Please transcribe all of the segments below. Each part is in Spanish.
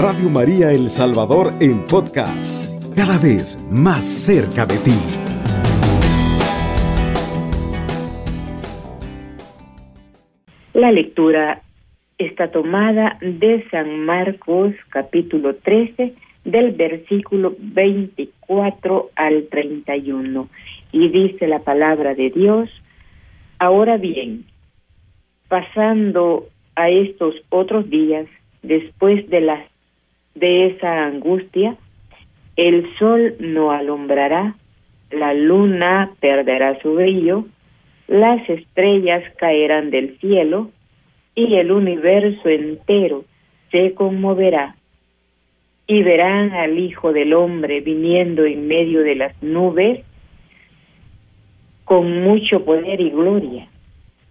Radio María El Salvador en podcast, cada vez más cerca de ti. La lectura está tomada de San Marcos capítulo 13 del versículo 24 al 31 y dice la palabra de Dios, ahora bien, pasando a estos otros días, después de la de esa angustia, el sol no alumbrará, la luna perderá su brillo, las estrellas caerán del cielo y el universo entero se conmoverá. Y verán al Hijo del Hombre viniendo en medio de las nubes con mucho poder y gloria.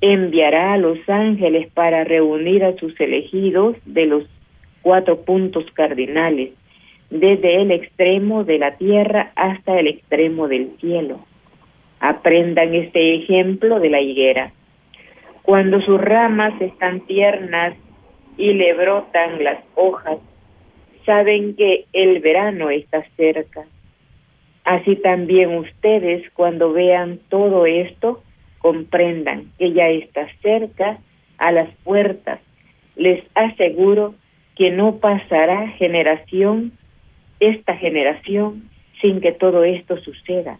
Enviará a los ángeles para reunir a sus elegidos de los cuatro puntos cardinales, desde el extremo de la tierra hasta el extremo del cielo. Aprendan este ejemplo de la higuera. Cuando sus ramas están tiernas y le brotan las hojas, saben que el verano está cerca. Así también ustedes cuando vean todo esto, comprendan que ya está cerca a las puertas. Les aseguro que no pasará generación, esta generación, sin que todo esto suceda.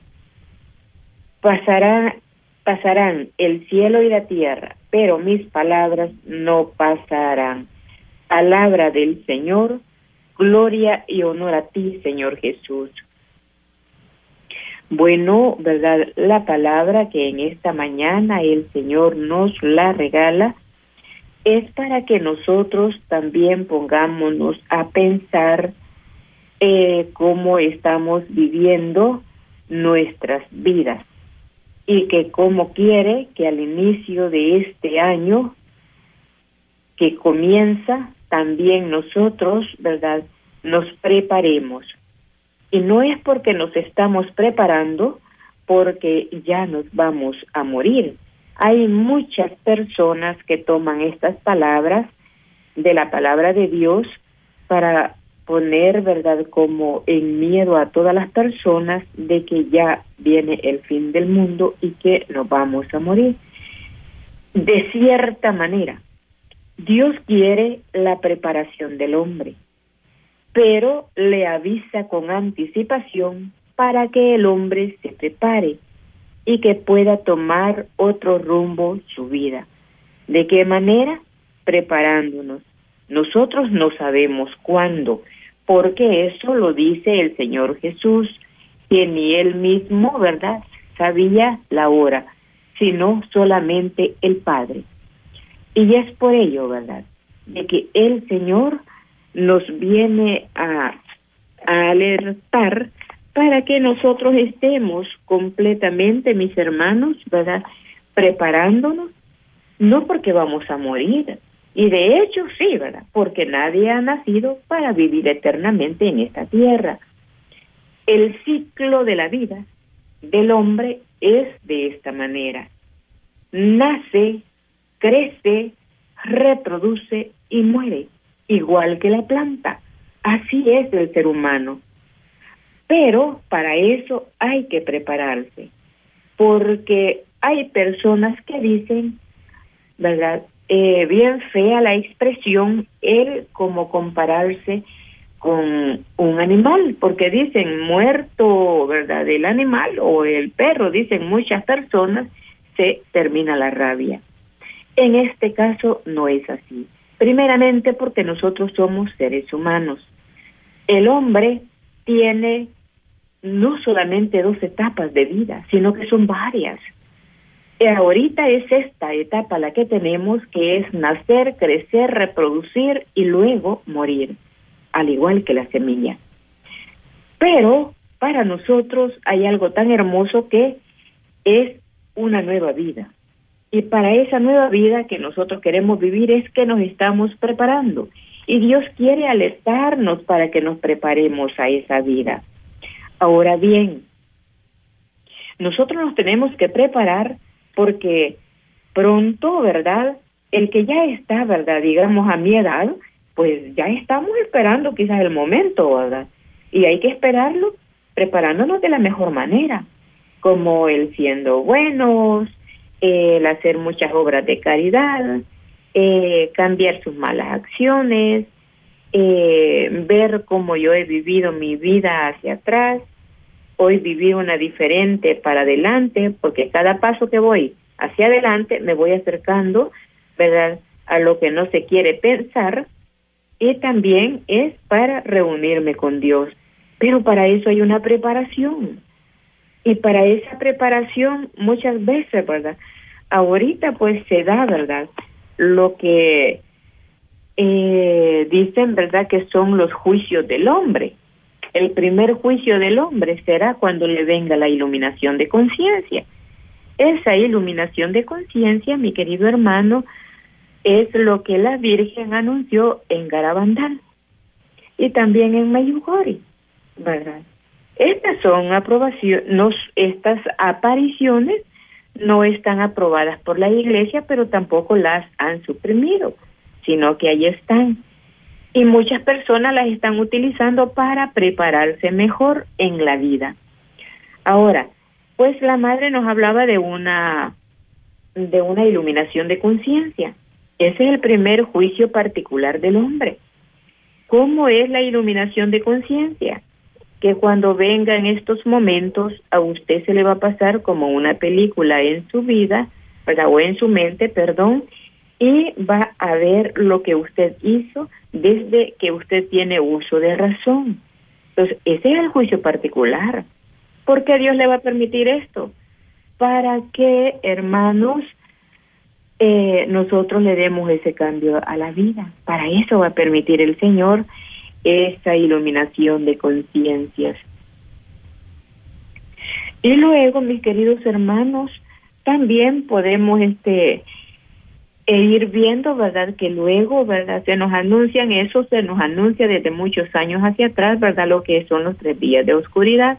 Pasará, pasarán el cielo y la tierra, pero mis palabras no pasarán. Palabra del Señor, gloria y honor a ti, Señor Jesús. Bueno, ¿verdad? La palabra que en esta mañana el Señor nos la regala es para que nosotros también pongámonos a pensar eh, cómo estamos viviendo nuestras vidas y que como quiere que al inicio de este año que comienza también nosotros, ¿verdad? Nos preparemos. Y no es porque nos estamos preparando porque ya nos vamos a morir, hay muchas personas que toman estas palabras de la palabra de Dios para poner, ¿verdad?, como en miedo a todas las personas de que ya viene el fin del mundo y que nos vamos a morir. De cierta manera, Dios quiere la preparación del hombre, pero le avisa con anticipación para que el hombre se prepare y que pueda tomar otro rumbo su vida. ¿De qué manera? Preparándonos. Nosotros no sabemos cuándo, porque eso lo dice el Señor Jesús, que ni él mismo, ¿verdad?, sabía la hora, sino solamente el Padre. Y es por ello, ¿verdad?, de que el Señor nos viene a, a alertar para que nosotros estemos completamente, mis hermanos, ¿verdad? Preparándonos, no porque vamos a morir, y de hecho sí, ¿verdad? Porque nadie ha nacido para vivir eternamente en esta tierra. El ciclo de la vida del hombre es de esta manera. Nace, crece, reproduce y muere, igual que la planta. Así es el ser humano. Pero para eso hay que prepararse, porque hay personas que dicen, ¿verdad? Eh, bien fea la expresión, él como compararse con un animal, porque dicen muerto, ¿verdad? El animal o el perro, dicen muchas personas, se termina la rabia. En este caso no es así. Primeramente porque nosotros somos seres humanos. El hombre tiene no solamente dos etapas de vida, sino que son varias. Y ahorita es esta etapa la que tenemos, que es nacer, crecer, reproducir y luego morir, al igual que la semilla. Pero para nosotros hay algo tan hermoso que es una nueva vida. Y para esa nueva vida que nosotros queremos vivir es que nos estamos preparando. Y Dios quiere alertarnos para que nos preparemos a esa vida. Ahora bien, nosotros nos tenemos que preparar porque pronto, ¿verdad? El que ya está, ¿verdad? Digamos a mi edad, pues ya estamos esperando quizás el momento, ¿verdad? Y hay que esperarlo preparándonos de la mejor manera, como el siendo buenos, el hacer muchas obras de caridad, eh, cambiar sus malas acciones, eh, ver cómo yo he vivido mi vida hacia atrás, hoy viví una diferente para adelante, porque cada paso que voy hacia adelante me voy acercando, ¿verdad?, a lo que no se quiere pensar, y también es para reunirme con Dios. Pero para eso hay una preparación. Y para esa preparación muchas veces, ¿verdad? Ahorita pues se da, ¿verdad? Lo que eh, dicen, ¿verdad? Que son los juicios del hombre. El primer juicio del hombre será cuando le venga la iluminación de conciencia. Esa iluminación de conciencia, mi querido hermano, es lo que la Virgen anunció en Garabandal y también en Mayugori, ¿verdad? Estas son aprobaciones, estas apariciones no están aprobadas por la Iglesia, pero tampoco las han suprimido, sino que ahí están. Y muchas personas las están utilizando para prepararse mejor en la vida. Ahora, pues la madre nos hablaba de una de una iluminación de conciencia. Ese es el primer juicio particular del hombre. ¿Cómo es la iluminación de conciencia? Que cuando vengan estos momentos a usted se le va a pasar como una película en su vida, o en su mente, perdón, y va a ver lo que usted hizo desde que usted tiene uso de razón. Entonces, ese es el juicio particular. ¿Por qué Dios le va a permitir esto? Para que, hermanos, eh, nosotros le demos ese cambio a la vida. Para eso va a permitir el Señor esa iluminación de conciencias. Y luego, mis queridos hermanos, también podemos este e ir viendo, ¿verdad? Que luego, ¿verdad? Se nos anuncian eso, se nos anuncia desde muchos años hacia atrás, ¿verdad? Lo que son los tres días de oscuridad.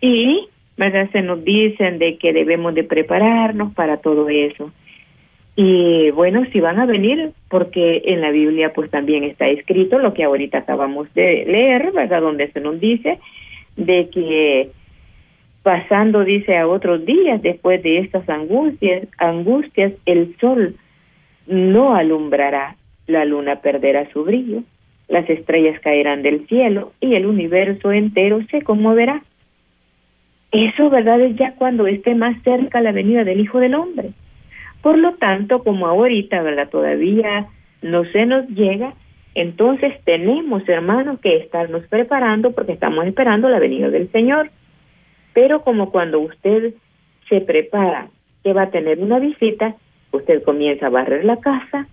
Y, ¿verdad? Se nos dicen de que debemos de prepararnos para todo eso. Y bueno, si van a venir, porque en la Biblia pues también está escrito lo que ahorita acabamos de leer, ¿verdad? Donde se nos dice de que pasando, dice, a otros días después de estas angustias, angustias, el sol no alumbrará, la luna perderá su brillo, las estrellas caerán del cielo y el universo entero se conmoverá. Eso, ¿verdad? Es ya cuando esté más cerca la venida del Hijo del Hombre. Por lo tanto, como ahorita, ¿verdad? Todavía no se nos llega, entonces tenemos, hermanos, que estarnos preparando porque estamos esperando la venida del Señor. Pero como cuando usted se prepara que va a tener una visita, usted comienza a barrer la casa,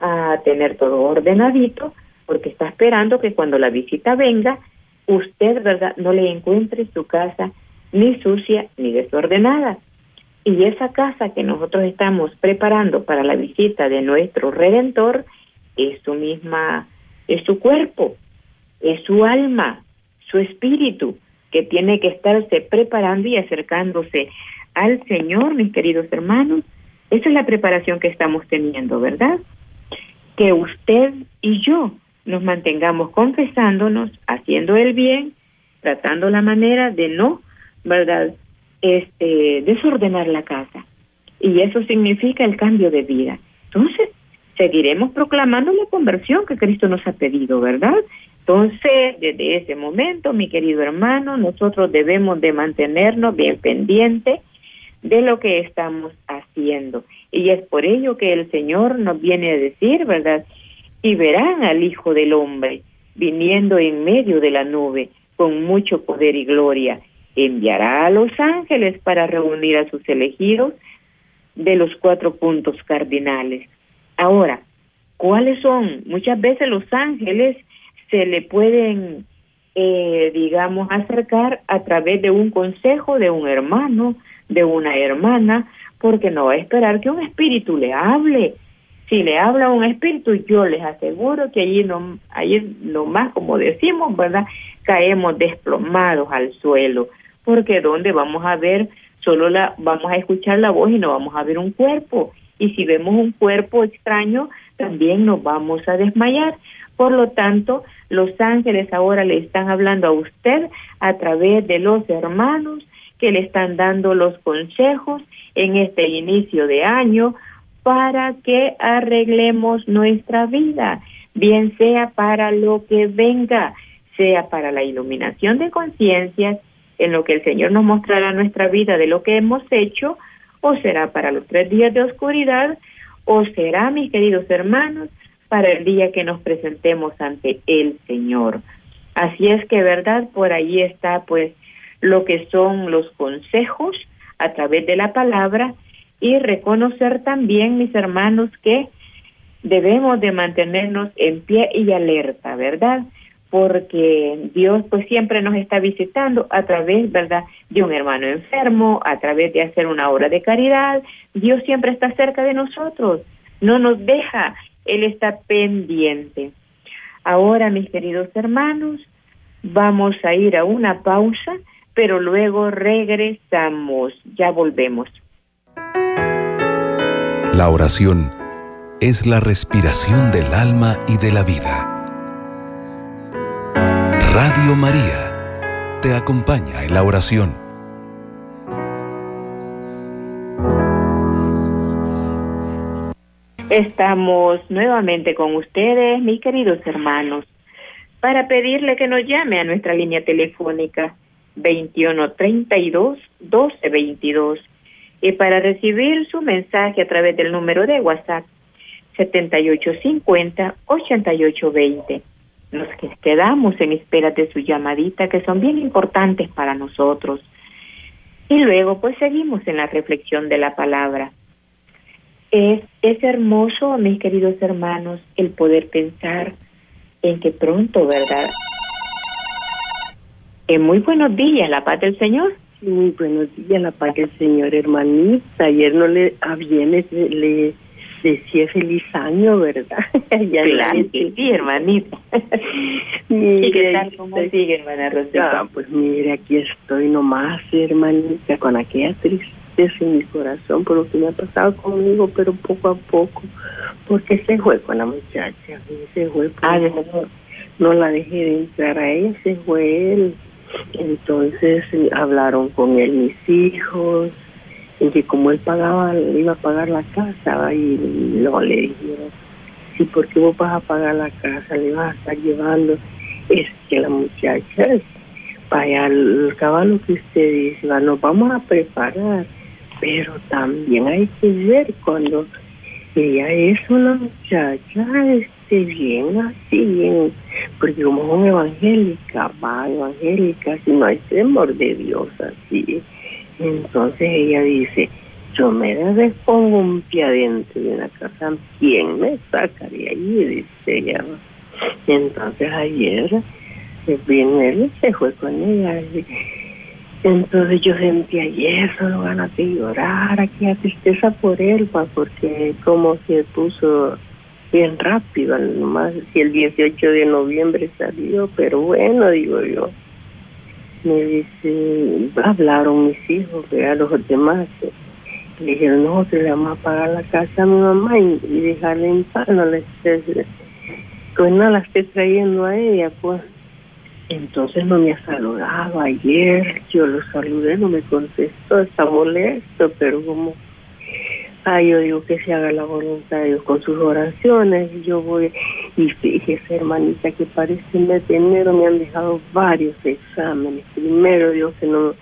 a tener todo ordenadito, porque está esperando que cuando la visita venga, usted, ¿verdad?, no le encuentre su casa ni sucia ni desordenada. Y esa casa que nosotros estamos preparando para la visita de nuestro Redentor es su misma, es su cuerpo, es su alma, su espíritu, que tiene que estarse preparando y acercándose al Señor, mis queridos hermanos. Esa es la preparación que estamos teniendo, ¿verdad? Que usted y yo nos mantengamos confesándonos, haciendo el bien, tratando la manera de no, ¿verdad? este, desordenar la casa. Y eso significa el cambio de vida. Entonces, seguiremos proclamando la conversión que Cristo nos ha pedido, ¿verdad? Entonces, desde ese momento, mi querido hermano, nosotros debemos de mantenernos bien pendientes de lo que estamos haciendo. Y es por ello que el Señor nos viene a decir, ¿verdad? Y verán al Hijo del Hombre viniendo en medio de la nube con mucho poder y gloria enviará a los ángeles para reunir a sus elegidos de los cuatro puntos cardinales. Ahora, ¿cuáles son? Muchas veces los ángeles se le pueden, eh, digamos, acercar a través de un consejo de un hermano, de una hermana, porque no va a esperar que un espíritu le hable. Si le habla un espíritu, yo les aseguro que allí no, allí nomás, como decimos, ¿verdad? Caemos desplomados al suelo porque donde vamos a ver solo la vamos a escuchar la voz y no vamos a ver un cuerpo y si vemos un cuerpo extraño también nos vamos a desmayar. Por lo tanto, los ángeles ahora le están hablando a usted a través de los hermanos que le están dando los consejos en este inicio de año para que arreglemos nuestra vida, bien sea para lo que venga, sea para la iluminación de conciencias, en lo que el Señor nos mostrará nuestra vida de lo que hemos hecho, o será para los tres días de oscuridad, o será, mis queridos hermanos, para el día que nos presentemos ante el Señor. Así es que, ¿verdad? Por ahí está, pues, lo que son los consejos a través de la palabra y reconocer también, mis hermanos, que debemos de mantenernos en pie y alerta, ¿verdad? Porque Dios pues siempre nos está visitando a través, ¿verdad?, de un hermano enfermo, a través de hacer una obra de caridad. Dios siempre está cerca de nosotros, no nos deja él está pendiente. Ahora, mis queridos hermanos, vamos a ir a una pausa, pero luego regresamos. Ya volvemos. La oración es la respiración del alma y de la vida. Radio María te acompaña en la oración. Estamos nuevamente con ustedes, mis queridos hermanos, para pedirle que nos llame a nuestra línea telefónica 2132 1222 y para recibir su mensaje a través del número de WhatsApp 7850 8820. Nos quedamos en espera de su llamadita que son bien importantes para nosotros. Y luego pues seguimos en la reflexión de la palabra. Es, es hermoso, mis queridos hermanos, el poder pensar en que pronto, ¿verdad? En muy buenos días, la paz del Señor. Muy buenos días, la paz del Señor, hermanita. Ayer no le a le, decía feliz año, ¿verdad? ya claro que sí, hermanita. ¿Y qué tal? ¿Cómo sigue, hermana Rosita? Ah, pues mire, aquí estoy nomás, hermanita, con aquella tristeza en mi corazón por lo que me ha pasado conmigo, pero poco a poco, porque se fue con la muchacha, se fue, ah, no, la dejé de entrar a él, se fue él. Entonces eh, hablaron con él mis hijos, y que como él pagaba, iba a pagar la casa, y no le dijeron, sí, porque vos vas a pagar la casa, le vas a estar llevando, es que la muchacha, vaya, el caballo que usted dice, nos vamos a preparar pero también hay que ver cuando ella es una muchacha este bien así bien porque como es una evangélica va evangélica si no hay temor de Dios así. Entonces ella dice yo me pongo un pie adentro de una casa quién me saca de ahí dice ella. Entonces ayer bien él se fue con ella entonces yo sentí ayer solo ganas de llorar, aquella tristeza por él, porque como se puso bien rápido, nomás si el 18 de noviembre salió, pero bueno, digo yo. Me dice, hablaron mis hijos, a los demás. Le dijeron, nosotros le vamos a pagar la casa a mi mamá y, y dejarle en paz, no le estés, pues no la esté trayendo a ella, pues. Entonces no me ha saludado ayer, yo lo saludé, no me contestó, está molesto, pero como, ay, yo digo que se haga la voluntad de Dios con sus oraciones, y yo voy, y fíjese hermanita que parece mes de enero me han dejado varios exámenes, primero digo que no,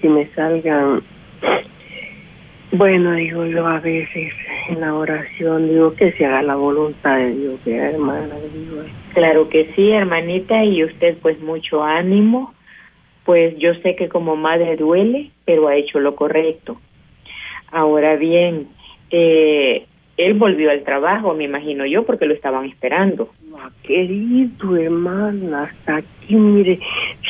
que me salgan bueno, digo yo a veces en la oración, digo que se haga la voluntad de Dios, que hermana. Digo. Claro que sí, hermanita, y usted pues mucho ánimo, pues yo sé que como madre duele, pero ha hecho lo correcto. Ahora bien, eh, él volvió al trabajo, me imagino yo, porque lo estaban esperando. Ah, querido hermana, hasta aquí, mire,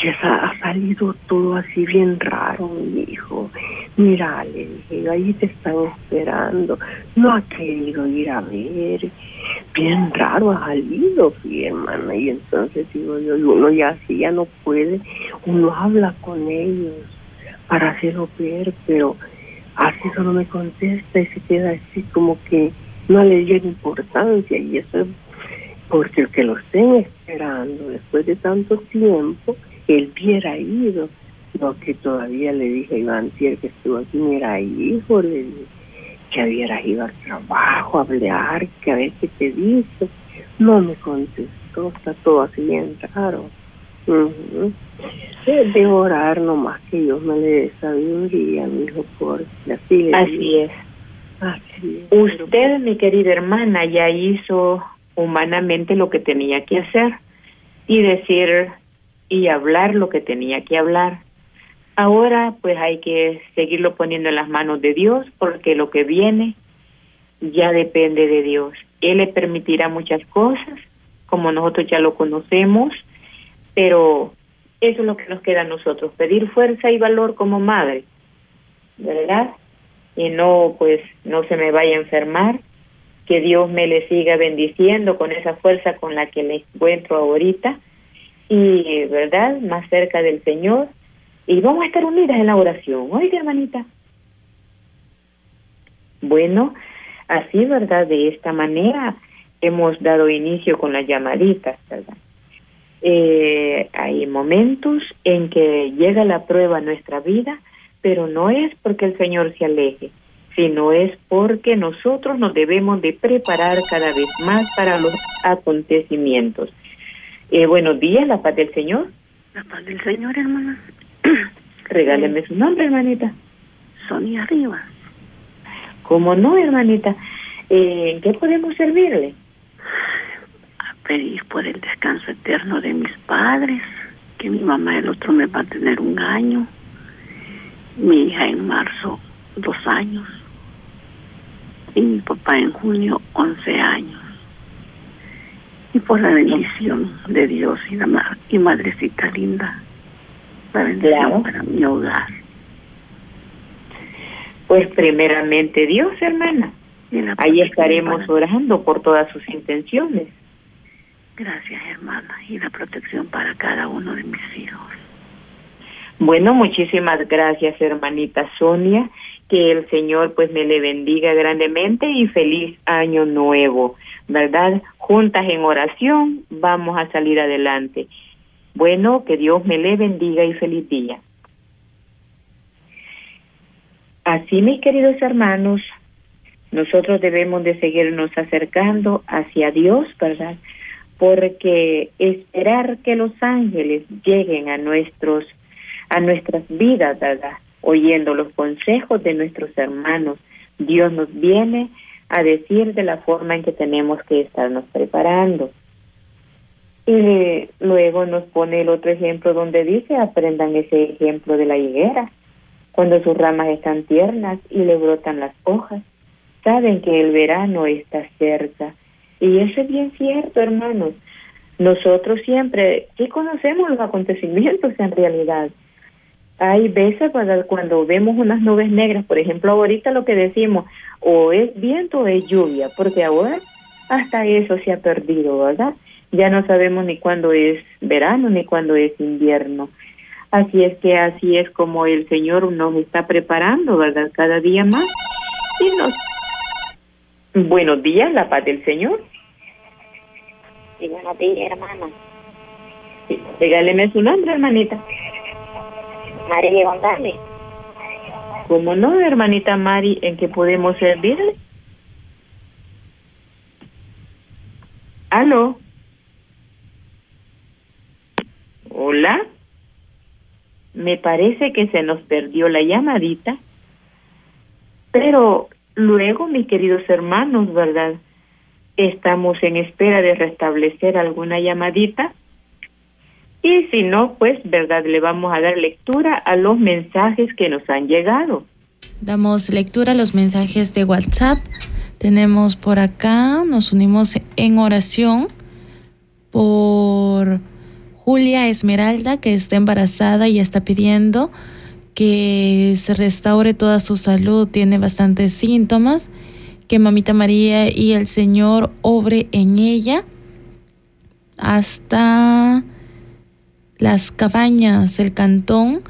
se ha, salido todo así bien raro, mi hijo. Mira, le dije, ahí te están esperando. No ha querido ir a ver. Bien raro ha salido, mi hermana. Y entonces digo yo, uno ya así ya no puede, uno habla con ellos para hacerlo ver, pero así solo me contesta y se queda así como que no le dio importancia y eso es porque el que lo estén esperando después de tanto tiempo, él hubiera ido. Lo que todavía le dije a Iván que estuvo aquí, mira, hijo, le que hubieras ido al trabajo a hablar, que a ver qué te dice. No me contestó, está todo así bien raro. De orar nomás que Dios me le dé sabiduría, mi hijo, porque así, así es. Así es. Usted, mi querida hermana, ya hizo humanamente lo que tenía que hacer y decir y hablar lo que tenía que hablar. Ahora pues hay que seguirlo poniendo en las manos de Dios porque lo que viene ya depende de Dios. Él le permitirá muchas cosas, como nosotros ya lo conocemos, pero eso es lo que nos queda a nosotros, pedir fuerza y valor como madre, ¿verdad? Y no, pues, no se me vaya a enfermar, que Dios me le siga bendiciendo con esa fuerza con la que me encuentro ahorita y, ¿verdad? Más cerca del Señor. Y vamos a estar unidas en la oración. Oiga, hermanita. Bueno, así, ¿verdad? De esta manera hemos dado inicio con las llamaditas, ¿verdad? Eh, hay momentos en que llega la prueba a nuestra vida, pero no es porque el Señor se aleje, sino es porque nosotros nos debemos de preparar cada vez más para los acontecimientos. Eh, buenos días, la paz del Señor. La paz del Señor, hermana. Regáleme su nombre, hermanita. Sonia Rivas. ¿Cómo no, hermanita? Eh, ¿En qué podemos servirle? pedir por el descanso eterno de mis padres, que mi mamá el otro me va a tener un año, mi hija en marzo dos años y mi papá en junio once años. Y por la bendición de Dios y la y madrecita linda, para mi hogar. Pues primeramente Dios, hermana. Ahí estaremos orando por todas sus intenciones. Gracias, hermana, y la protección para cada uno de mis hijos. Bueno, muchísimas gracias, hermanita Sonia. Que el Señor pues me le bendiga grandemente y feliz año nuevo, ¿verdad? Juntas en oración vamos a salir adelante. Bueno, que Dios me le bendiga y feliz día. Así, mis queridos hermanos, nosotros debemos de seguirnos acercando hacia Dios, ¿verdad? porque esperar que los ángeles lleguen a nuestros a nuestras vidas, ¿verdad? oyendo los consejos de nuestros hermanos, Dios nos viene a decir de la forma en que tenemos que estarnos preparando. Y luego nos pone el otro ejemplo donde dice, aprendan ese ejemplo de la higuera, cuando sus ramas están tiernas y le brotan las hojas, saben que el verano está cerca y eso es bien cierto, hermanos. Nosotros siempre sí conocemos los acontecimientos en realidad. Hay veces cuando vemos unas nubes negras, por ejemplo, ahorita lo que decimos, o es viento o es lluvia, porque ahora hasta eso se ha perdido, ¿verdad? Ya no sabemos ni cuándo es verano ni cuándo es invierno. Así es que así es como el Señor nos está preparando, ¿verdad? Cada día más. Y nos... Buenos días, la paz del Señor. Sí, buenos días, hermana. Regáleme su nombre, hermanita. María González. ¿Cómo no, hermanita Mari? ¿En qué podemos servirle? ¿Aló? Hola. Me parece que se nos perdió la llamadita. Pero luego, mis queridos hermanos, ¿verdad? estamos en espera de restablecer alguna llamadita. Y si no, pues, ¿verdad? Le vamos a dar lectura a los mensajes que nos han llegado. Damos lectura a los mensajes de WhatsApp. Tenemos por acá, nos unimos en oración por Julia Esmeralda, que está embarazada y está pidiendo que se restaure toda su salud, tiene bastantes síntomas que Mamita María y el Señor obre en ella hasta las cabañas, el cantón,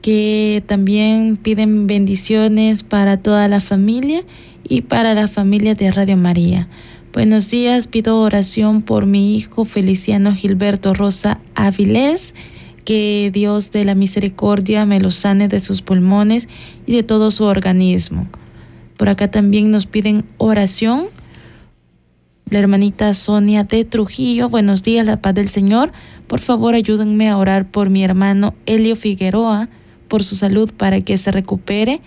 que también piden bendiciones para toda la familia y para la familia de Radio María. Buenos días, pido oración por mi hijo Feliciano Gilberto Rosa Avilés, que Dios de la misericordia me lo sane de sus pulmones y de todo su organismo. Por acá también nos piden oración. La hermanita Sonia de Trujillo, buenos días, la paz del Señor. Por favor, ayúdenme a orar por mi hermano Elio Figueroa, por su salud, para que se recupere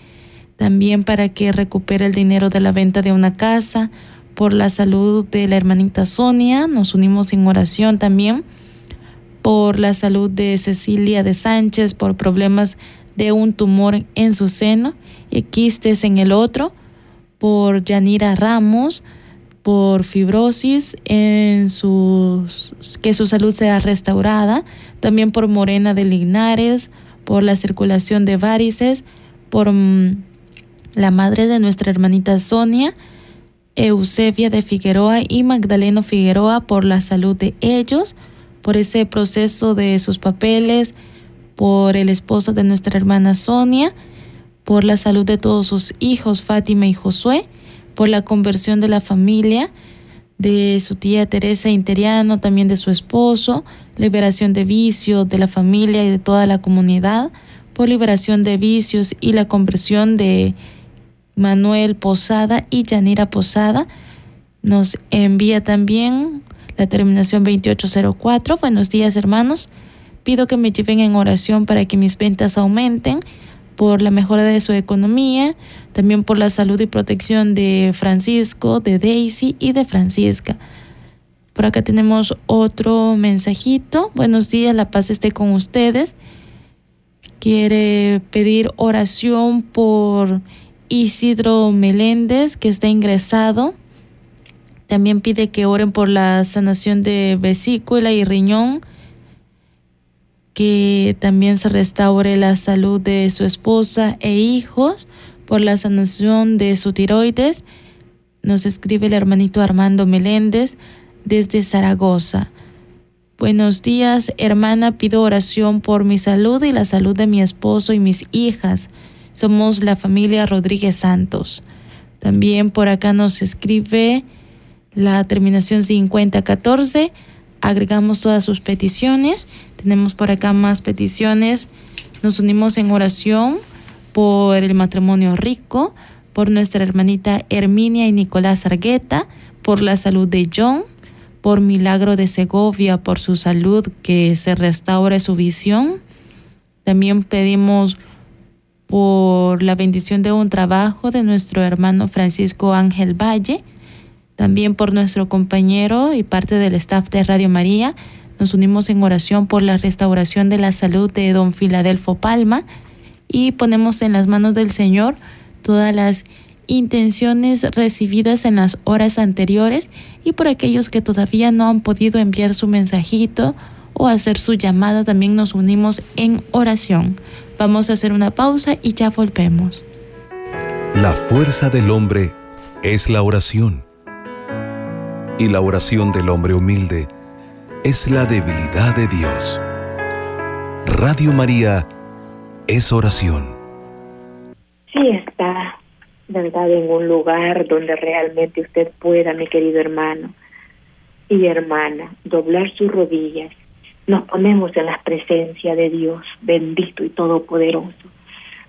también para que recupere el dinero de la venta de una casa, por la salud de la hermanita Sonia, nos unimos en oración también, por la salud de Cecilia de Sánchez, por problemas de un tumor en su seno y quistes en el otro, por Yanira Ramos, por fibrosis en sus, que su salud sea restaurada, también por Morena de Linares, por la circulación de varices, por mm, la madre de nuestra hermanita Sonia, Eusebia de Figueroa y Magdaleno Figueroa por la salud de ellos, por ese proceso de sus papeles, por el esposo de nuestra hermana Sonia, por la salud de todos sus hijos, Fátima y Josué, por la conversión de la familia, de su tía Teresa Interiano, también de su esposo, liberación de vicios de la familia y de toda la comunidad, por liberación de vicios y la conversión de Manuel Posada y Yanira Posada. Nos envía también la terminación 2804. Buenos días hermanos. Pido que me lleven en oración para que mis ventas aumenten por la mejora de su economía, también por la salud y protección de Francisco, de Daisy y de Francisca. Por acá tenemos otro mensajito. Buenos días, la paz esté con ustedes. Quiere pedir oración por Isidro Meléndez, que está ingresado. También pide que oren por la sanación de vesícula y riñón, que también se restaure la salud de su esposa e hijos, por la sanación de su tiroides. Nos escribe el hermanito Armando Meléndez desde Zaragoza. Buenos días, hermana, pido oración por mi salud y la salud de mi esposo y mis hijas. Somos la familia Rodríguez Santos. También por acá nos escribe la terminación 5014. Agregamos todas sus peticiones. Tenemos por acá más peticiones. Nos unimos en oración por el matrimonio rico, por nuestra hermanita Herminia y Nicolás Argueta, por la salud de John, por Milagro de Segovia, por su salud, que se restaure su visión. También pedimos por la bendición de un trabajo de nuestro hermano Francisco Ángel Valle, también por nuestro compañero y parte del staff de Radio María. Nos unimos en oración por la restauración de la salud de don Filadelfo Palma y ponemos en las manos del Señor todas las intenciones recibidas en las horas anteriores y por aquellos que todavía no han podido enviar su mensajito o hacer su llamada, también nos unimos en oración. Vamos a hacer una pausa y ya volvemos. La fuerza del hombre es la oración. Y la oración del hombre humilde es la debilidad de Dios. Radio María es oración. Sí está, ¿verdad? En un lugar donde realmente usted pueda, mi querido hermano y hermana, doblar sus rodillas nos ponemos en la presencia de Dios bendito y todopoderoso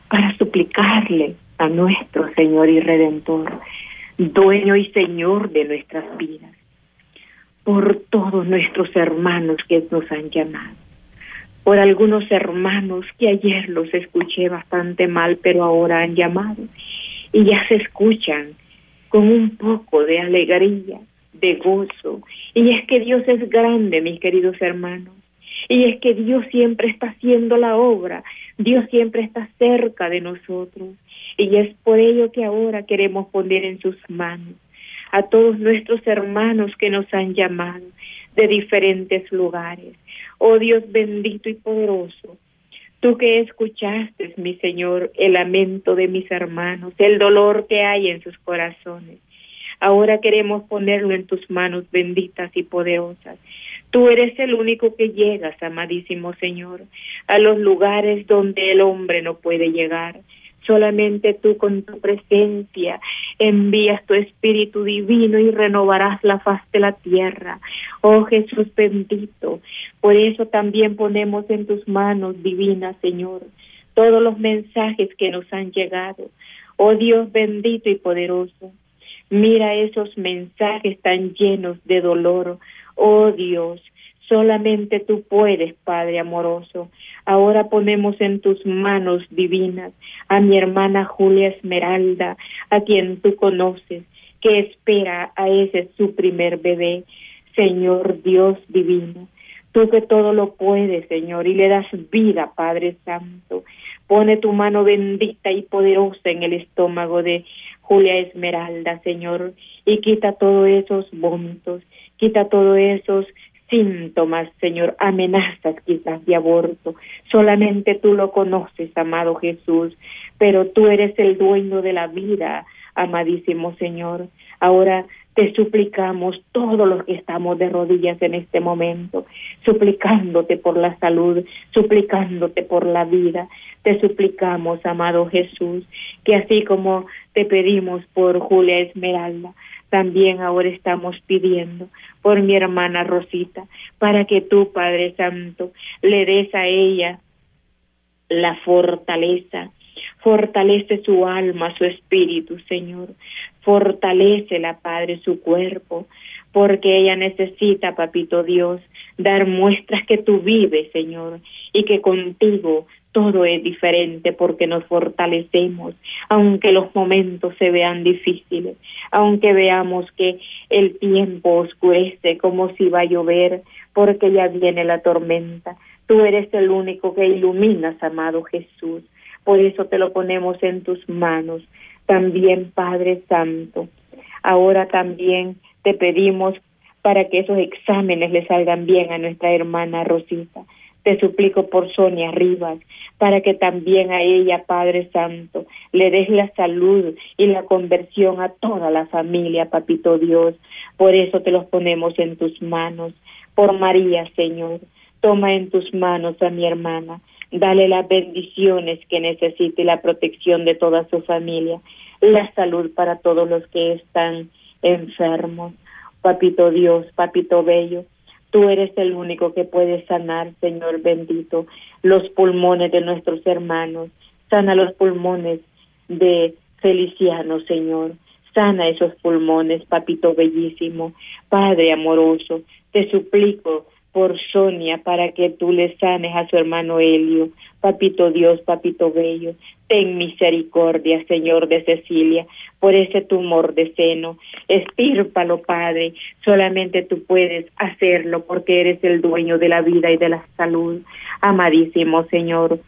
para suplicarle a nuestro Señor y Redentor, dueño y Señor de nuestras vidas, por todos nuestros hermanos que nos han llamado, por algunos hermanos que ayer los escuché bastante mal, pero ahora han llamado y ya se escuchan con un poco de alegría, de gozo. Y es que Dios es grande, mis queridos hermanos. Y es que Dios siempre está haciendo la obra, Dios siempre está cerca de nosotros. Y es por ello que ahora queremos poner en sus manos a todos nuestros hermanos que nos han llamado de diferentes lugares. Oh Dios bendito y poderoso, tú que escuchaste, mi Señor, el lamento de mis hermanos, el dolor que hay en sus corazones. Ahora queremos ponerlo en tus manos benditas y poderosas Tú eres el único que llegas, amadísimo Señor, a los lugares donde el hombre no puede llegar. Solamente tú con tu presencia envías tu Espíritu Divino y renovarás la faz de la tierra. Oh Jesús bendito, por eso también ponemos en tus manos divinas, Señor, todos los mensajes que nos han llegado. Oh Dios bendito y poderoso, mira esos mensajes tan llenos de dolor. Oh Dios, solamente tú puedes, Padre amoroso. Ahora ponemos en tus manos divinas a mi hermana Julia Esmeralda, a quien tú conoces, que espera a ese su primer bebé. Señor Dios divino, tú que todo lo puedes, Señor, y le das vida, Padre Santo. Pone tu mano bendita y poderosa en el estómago de Julia Esmeralda, Señor, y quita todos esos vómitos, quita todos esos síntomas, Señor, amenazas quizás de aborto. Solamente tú lo conoces, amado Jesús, pero tú eres el dueño de la vida, amadísimo Señor. Ahora te suplicamos todos los que estamos de rodillas en este momento, suplicándote por la salud, suplicándote por la vida. Te suplicamos, amado Jesús, que así como te pedimos por Julia Esmeralda, también ahora estamos pidiendo por mi hermana Rosita, para que tú, Padre Santo, le des a ella la fortaleza, fortalece su alma, su espíritu, Señor, fortalece la Padre su cuerpo, porque ella necesita, Papito Dios, dar muestras que tú vives, Señor, y que contigo todo es diferente porque nos fortalecemos, aunque los momentos se vean difíciles, aunque veamos que el tiempo oscurece como si va a llover, porque ya viene la tormenta. Tú eres el único que iluminas, amado Jesús. Por eso te lo ponemos en tus manos. También, Padre Santo, ahora también te pedimos para que esos exámenes le salgan bien a nuestra hermana Rosita te suplico por Sonia Rivas, para que también a ella, Padre Santo, le des la salud y la conversión a toda la familia, Papito Dios. Por eso te los ponemos en tus manos. Por María, Señor, toma en tus manos a mi hermana. Dale las bendiciones que necesite y la protección de toda su familia, la salud para todos los que están enfermos. Papito Dios, Papito Bello, Tú eres el único que puede sanar, Señor bendito, los pulmones de nuestros hermanos. Sana los pulmones de Feliciano, Señor. Sana esos pulmones, papito bellísimo. Padre amoroso, te suplico por Sonia para que tú le sanes a su hermano Helio. Papito Dios, papito bello, ten misericordia, Señor de Cecilia, por ese tumor de seno. Estírpalo, Padre. Solamente tú puedes hacerlo porque eres el dueño de la vida y de la salud. Amadísimo Señor,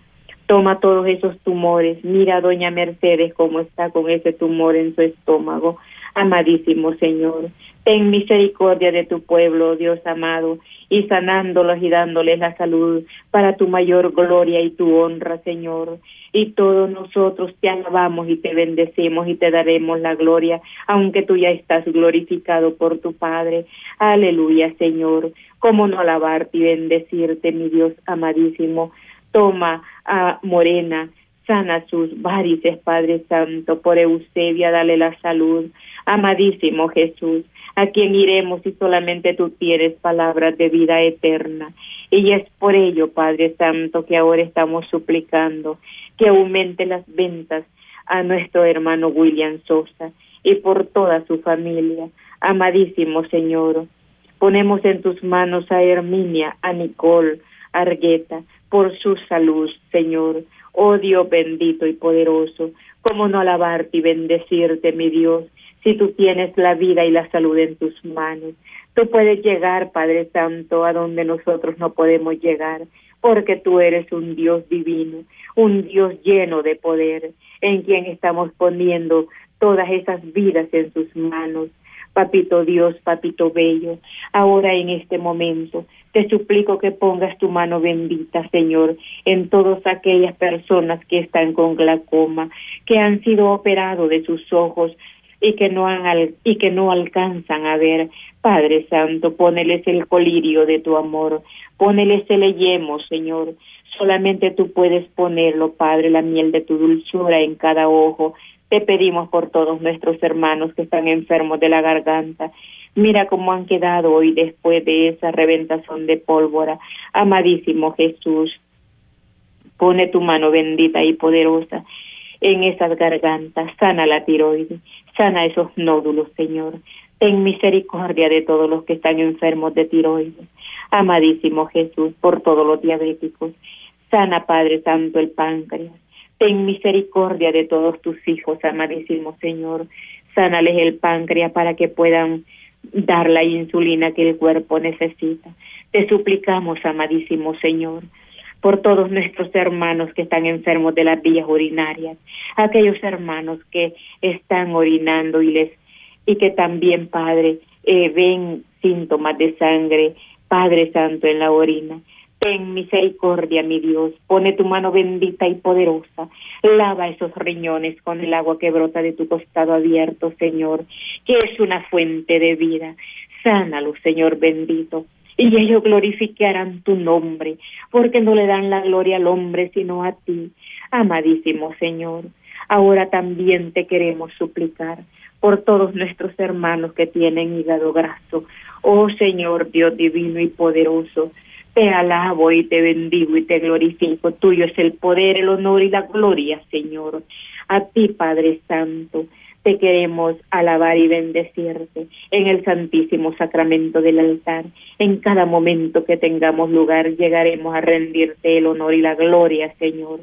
toma todos esos tumores. Mira a doña Mercedes cómo está con ese tumor en su estómago. Amadísimo Señor, ten misericordia de tu pueblo, Dios amado, y sanándolos y dándoles la salud para tu mayor gloria y tu honra, Señor. Y todos nosotros te alabamos y te bendecimos y te daremos la gloria, aunque tú ya estás glorificado por tu Padre. Aleluya, Señor. ¿Cómo no alabarte y bendecirte, mi Dios amadísimo? Toma a Morena, sana sus varices, Padre Santo, por Eusebia, dale la salud. Amadísimo Jesús, a quien iremos si solamente tú tienes palabras de vida eterna. Y es por ello, Padre Santo, que ahora estamos suplicando que aumente las ventas a nuestro hermano William Sosa y por toda su familia. Amadísimo Señor, ponemos en tus manos a Herminia, a Nicole, Argueta, por su salud, Señor. Oh Dios bendito y poderoso, cómo no alabarte y bendecirte, mi Dios, si tú tienes la vida y la salud en tus manos. Tú puedes llegar, Padre Santo, a donde nosotros no podemos llegar, porque tú eres un Dios divino, un Dios lleno de poder, en quien estamos poniendo todas esas vidas en sus manos. Papito Dios, papito bello, ahora en este momento te suplico que pongas tu mano bendita, Señor, en todas aquellas personas que están con glaucoma, que han sido operados de sus ojos, y que no han y que no alcanzan a ver. Padre Santo, poneles el colirio de tu amor, poneles el yemo, Señor, Solamente tú puedes ponerlo, Padre, la miel de tu dulzura en cada ojo. Te pedimos por todos nuestros hermanos que están enfermos de la garganta. Mira cómo han quedado hoy después de esa reventación de pólvora. Amadísimo Jesús, pone tu mano bendita y poderosa en esas gargantas, sana la tiroides, sana esos nódulos, Señor. Ten misericordia de todos los que están enfermos de tiroides. Amadísimo Jesús, por todos los diabéticos. Sana, Padre Santo, el páncreas. Ten misericordia de todos tus hijos, amadísimo Señor. Sánales el páncreas para que puedan dar la insulina que el cuerpo necesita. Te suplicamos, amadísimo Señor, por todos nuestros hermanos que están enfermos de las vías urinarias, aquellos hermanos que están orinando y les y que también, Padre, eh, ven síntomas de sangre, Padre Santo, en la orina. Ten misericordia, mi Dios, pone tu mano bendita y poderosa, lava esos riñones con el agua que brota de tu costado abierto, Señor, que es una fuente de vida. Sánalo, Señor bendito, y ellos glorificarán tu nombre, porque no le dan la gloria al hombre, sino a ti, amadísimo Señor. Ahora también te queremos suplicar por todos nuestros hermanos que tienen hígado graso. Oh Señor Dios divino y poderoso, te alabo y te bendigo y te glorifico. Tuyo es el poder, el honor y la gloria, Señor. A ti, Padre Santo, te queremos alabar y bendecirte en el santísimo sacramento del altar. En cada momento que tengamos lugar llegaremos a rendirte el honor y la gloria, Señor.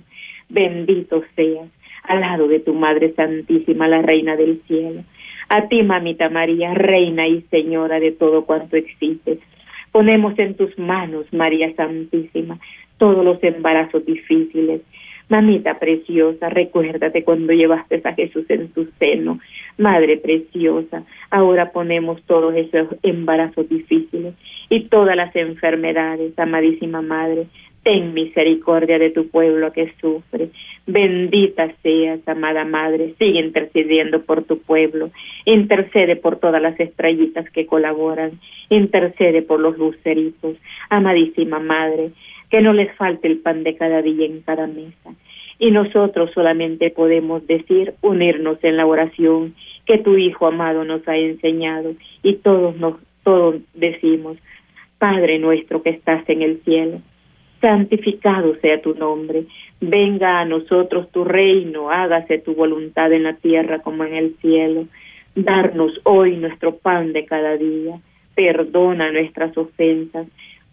Bendito seas al lado de tu Madre Santísima, la Reina del Cielo. A ti, Mamita María, Reina y Señora de todo cuanto existe. Ponemos en tus manos, María Santísima, todos los embarazos difíciles. Mamita preciosa, recuérdate cuando llevaste a Jesús en tu seno. Madre preciosa, ahora ponemos todos esos embarazos difíciles y todas las enfermedades, amadísima Madre. Ten misericordia de tu pueblo que sufre. Bendita seas, amada Madre, sigue intercediendo por tu pueblo, intercede por todas las estrellitas que colaboran, intercede por los luceritos, amadísima Madre, que no les falte el pan de cada día en cada mesa. Y nosotros solamente podemos decir, unirnos en la oración que tu Hijo amado nos ha enseñado y todos nos, todos decimos, Padre nuestro que estás en el cielo santificado sea tu nombre, venga a nosotros tu reino, hágase tu voluntad en la tierra como en el cielo. Darnos hoy nuestro pan de cada día, perdona nuestras ofensas,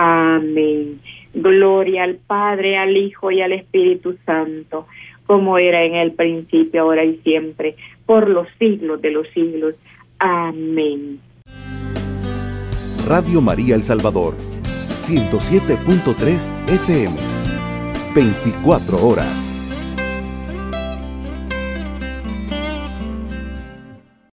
Amén. Gloria al Padre, al Hijo y al Espíritu Santo, como era en el principio, ahora y siempre, por los siglos de los siglos. Amén. Radio María El Salvador 107.3 FM. 24 horas.